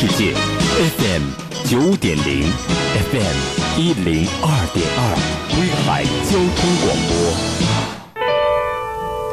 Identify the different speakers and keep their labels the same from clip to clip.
Speaker 1: 世界，FM 九点零，FM 一零二点二，威海交通广播。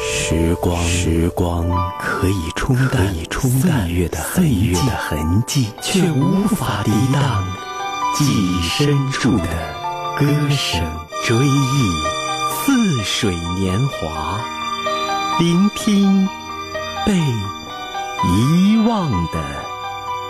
Speaker 1: 时光，时光。可以冲淡岁月的岁月。的痕迹，却无法抵挡记忆深处的歌声。追忆。似水年华，聆听被遗忘的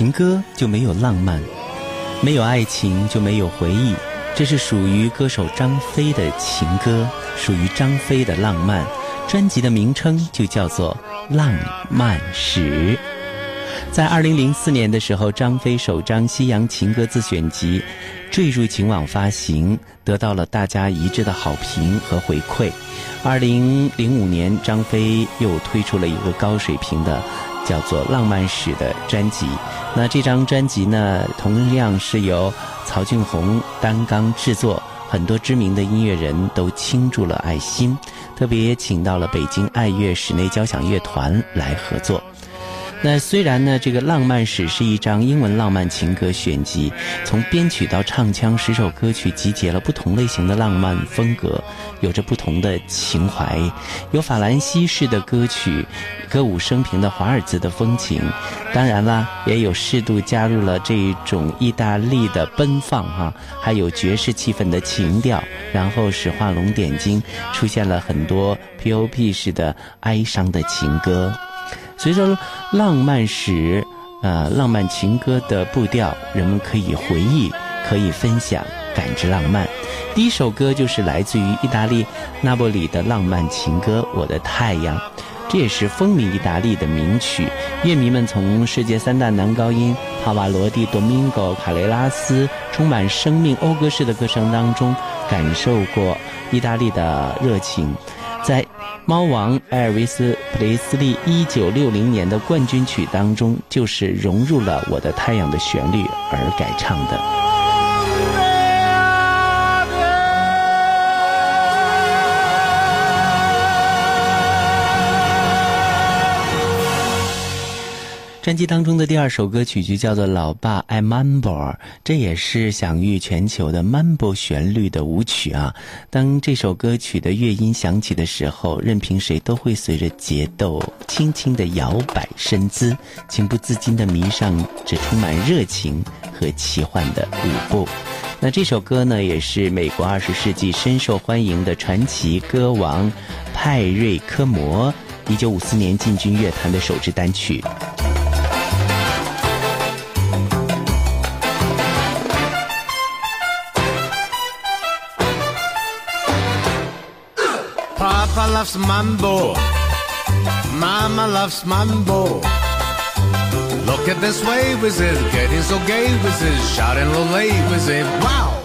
Speaker 1: 情歌就没有浪漫，没有爱情就没有回忆。这是属于歌手张飞的情歌，属于张飞的浪漫。专辑的名称就叫做《浪漫史》。在二零零四年的时候，张飞首张西洋情歌自选集《坠入情网》发行，得到了大家一致的好评和回馈。二零零五年，张飞又推出了一个高水平的。叫做《浪漫史》的专辑，那这张专辑呢，同样是由曹俊宏担纲制作，很多知名的音乐人都倾注了爱心，特别也请到了北京爱乐室内交响乐团来合作。那虽然呢，这个《浪漫史》是一张英文浪漫情歌选集，从编曲到唱腔，十首歌曲集结了不同类型的浪漫风格，有着不同的情怀，有法兰西式的歌曲，歌舞升平的华尔兹的风情，当然啦，也有适度加入了这种意大利的奔放哈，还有爵士气氛的情调，然后使画龙点睛，出现了很多 P.O.P 式的哀伤的情歌。随着浪漫史，呃，浪漫情歌的步调，人们可以回忆，可以分享，感知浪漫。第一首歌就是来自于意大利那不里的浪漫情歌《我的太阳》，这也是风靡意大利的名曲。乐迷们从世界三大男高音帕瓦罗蒂、多明戈、卡雷拉斯充满生命讴歌式的歌声当中，感受过意大利的热情。在猫王艾尔维斯·普雷斯利一九六零年的冠军曲当中，就是融入了《我的太阳》的旋律而改唱的。专辑当中的第二首歌曲就叫做《老爸爱 Mambo》，这也是享誉全球的 Mambo 旋律的舞曲啊。当这首歌曲的乐音响起的时候，任凭谁都会随着节奏轻轻的摇摆身姿，情不自禁的迷上这充满热情和奇幻的舞步。那这首歌呢，也是美国二十世纪深受欢迎的传奇歌王派瑞科摩一九五四年进军乐坛的首支单曲。
Speaker 2: Papa loves mambo. Mama loves mambo. Look at this way with it, getting so gay with it, shouting lolay with it. Wow!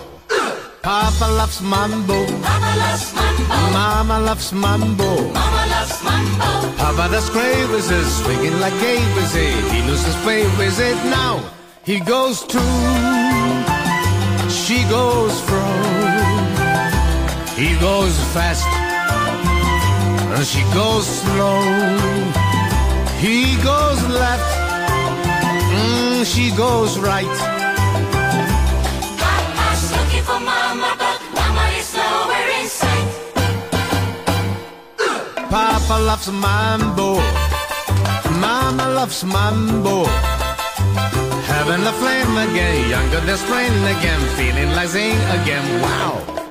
Speaker 2: Papa loves mambo.
Speaker 3: Mama loves mambo.
Speaker 2: Mama loves mambo.
Speaker 3: Mama loves mambo.
Speaker 2: Papa does cray with it, swinging like gay with it. He loses faith with it now. He goes to, she goes from, he goes fast and she goes slow, he goes left, mm, she goes right.
Speaker 3: Papa's looking for mama, but mama is nowhere in sight.
Speaker 2: Papa loves mambo, mama loves mambo. Having the flame again, younger than spring again, feeling like zing again, wow.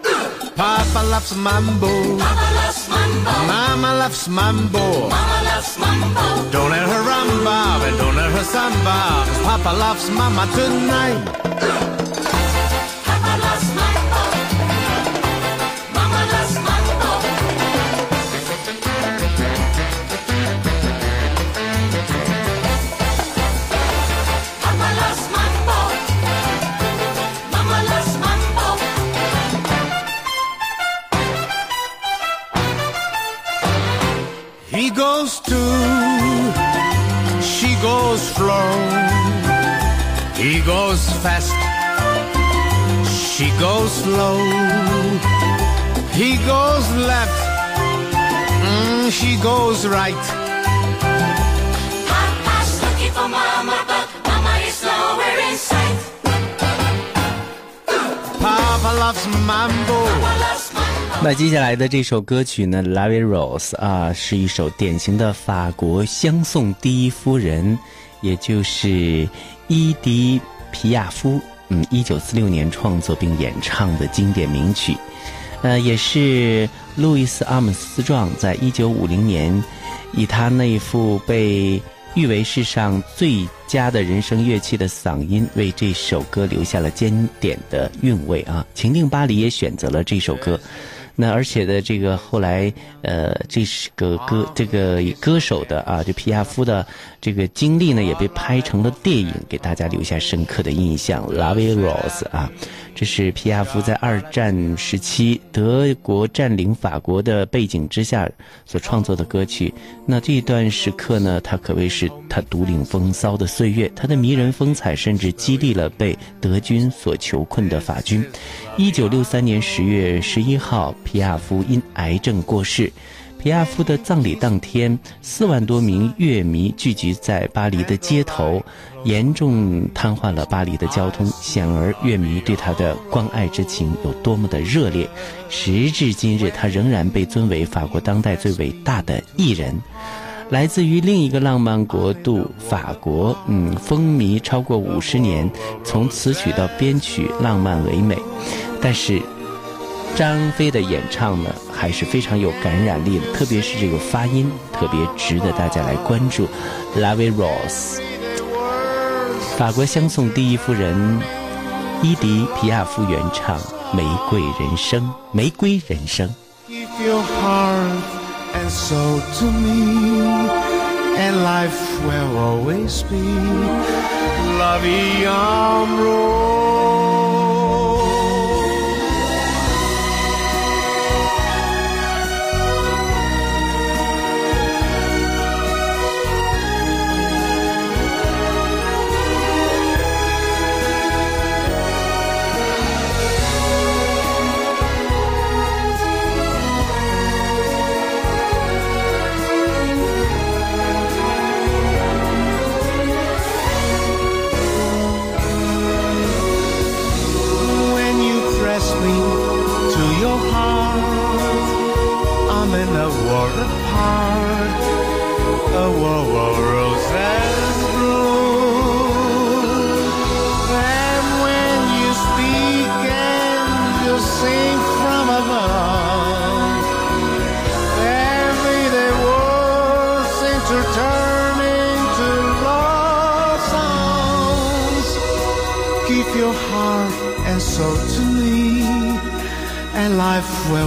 Speaker 2: Papa loves mambo.
Speaker 3: Papa loves mambo.
Speaker 2: Mama loves mambo.
Speaker 3: Mama loves mambo.
Speaker 2: Don't let her rumba and don't let her samba. Papa loves mama tonight. Goes fast, she goes slow. He goes left, mm, she goes right.
Speaker 3: Papa's looking for mama, but mama is nowhere in sight.
Speaker 2: Papa loves mambo.
Speaker 3: Papa loves mambo.
Speaker 1: 那接下来的这首歌曲呢，《La Vie Rose》啊，是一首典型的法国相送第一夫人，也就是伊迪皮亚夫，嗯，一九四六年创作并演唱的经典名曲，呃，也是路易斯·阿姆斯壮在一九五零年以他那一副被誉为世上最佳的人声乐器的嗓音，为这首歌留下了经典的韵味啊。情定巴黎也选择了这首歌。那而且的这个后来，呃，这是个歌这个歌手的啊，这皮亚夫的这个经历呢，也被拍成了电影，给大家留下深刻的印象。《La Vie Rose》啊，这是皮亚夫在二战时期德国占领法国的背景之下所创作的歌曲。那这一段时刻呢，他可谓是他独领风骚的岁月，他的迷人风采甚至激励了被德军所囚困的法军。一九六三年十月十一号，皮亚夫因癌症过世。皮亚夫的葬礼当天，四万多名乐迷聚集在巴黎的街头，严重瘫痪了巴黎的交通。显而乐迷对他的关爱之情有多么的热烈，时至今日，他仍然被尊为法国当代最伟大的艺人。来自于另一个浪漫国度法国，嗯，风靡超过五十年，从词曲到编曲浪漫唯美，但是张飞的演唱呢，还是非常有感染力的，特别是这个发音，特别值得大家来关注。La Vie Rose，法国相送第一夫人伊迪皮亚夫原唱《玫瑰人生》，玫瑰人生。
Speaker 2: if your heart and soul to me, and life will always be La vie en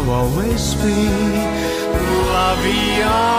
Speaker 2: always be La vie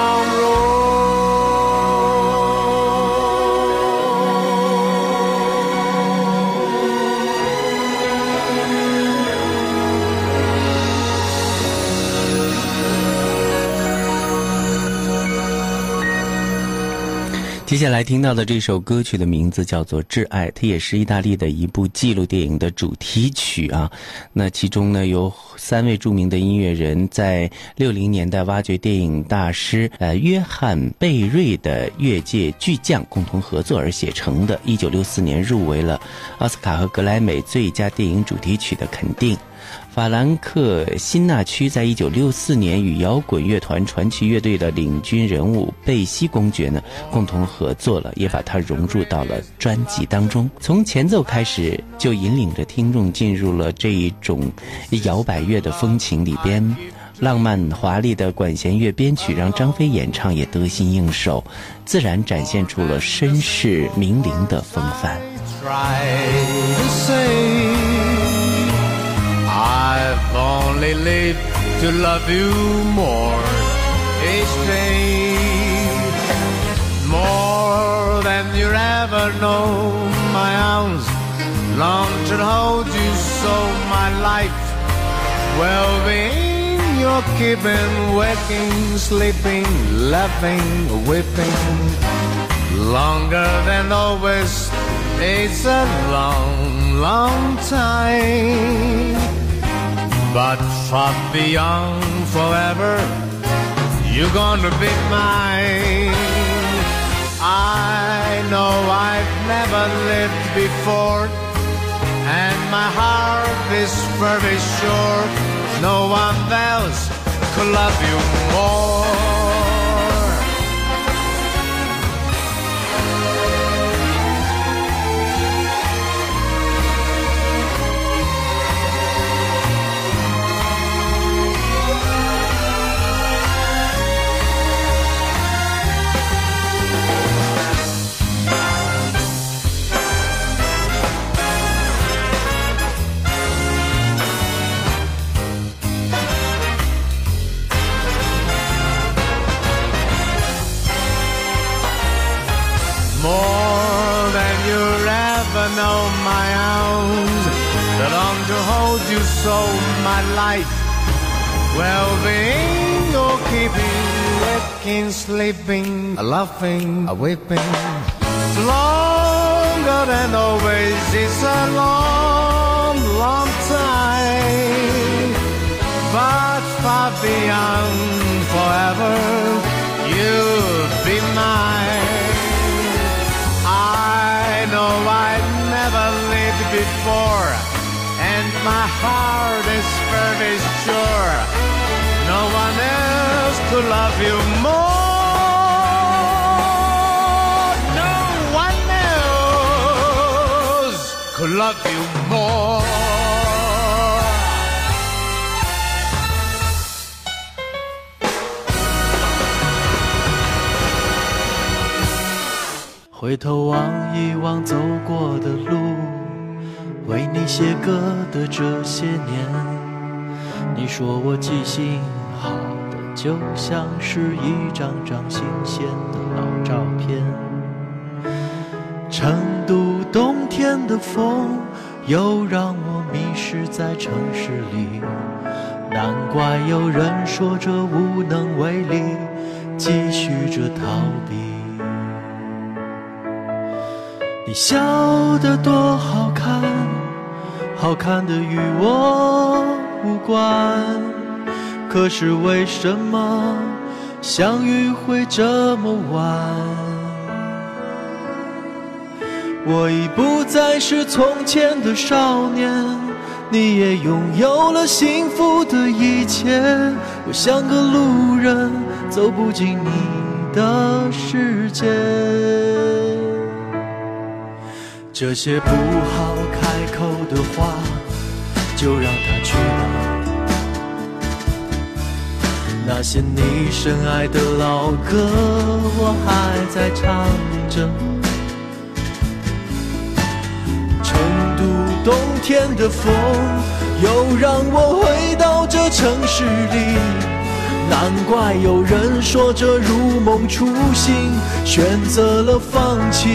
Speaker 1: 接下来听到的这首歌曲的名字叫做《挚爱》，它也是意大利的一部纪录电影的主题曲啊。那其中呢，有三位著名的音乐人在六零年代挖掘电影大师呃约翰贝瑞的乐界巨匠共同合作而写成的。一九六四年入围了奥斯卡和格莱美最佳电影主题曲的肯定。法兰克辛纳区在一九六四年与摇滚乐团传奇乐队的领军人物贝西公爵呢共同合作了，也把它融入到了专辑当中。从前奏开始就引领着听众进入了这一种摇摆乐的风情里边。浪漫华丽的管弦乐编曲让张飞演唱也得心应手，自然展现出了绅士名伶的风范。
Speaker 2: Only lived to love you more. Each day. More than you ever know, my arms long to hold you so my life well being. You're keeping waking sleeping laughing whipping longer than always. It's a long long time but far beyond forever, you're gonna be mine. I know I've never lived before, and my heart is very sure no one else could love you more so my life. Well being or keeping waking sleeping laughing a weeping. Longer than always it's a long long time. But far beyond forever you'll be mine. I know I've never lived before, my heart is very sure no one else could love you more. No one else could love you more.
Speaker 4: 回头望一望走过的路， 为你写歌的这些年，你说我记性好的就像是一张张新鲜的老照片。成都冬天的风，又让我迷失在城市里，难怪有人说这无能为力，继续着逃避。你笑得多好看，好看的与我无关。可是为什么相遇会这么晚？我已不再是从前的少年，你也拥有了幸福的一切。我像个路人，走不进你的世界。这些不好看口的话，就让它去吧。那些你深爱的老歌，我还在唱着。成都冬天的风，又让我回到这城市里。难怪有人说这如梦初醒，选择了放弃。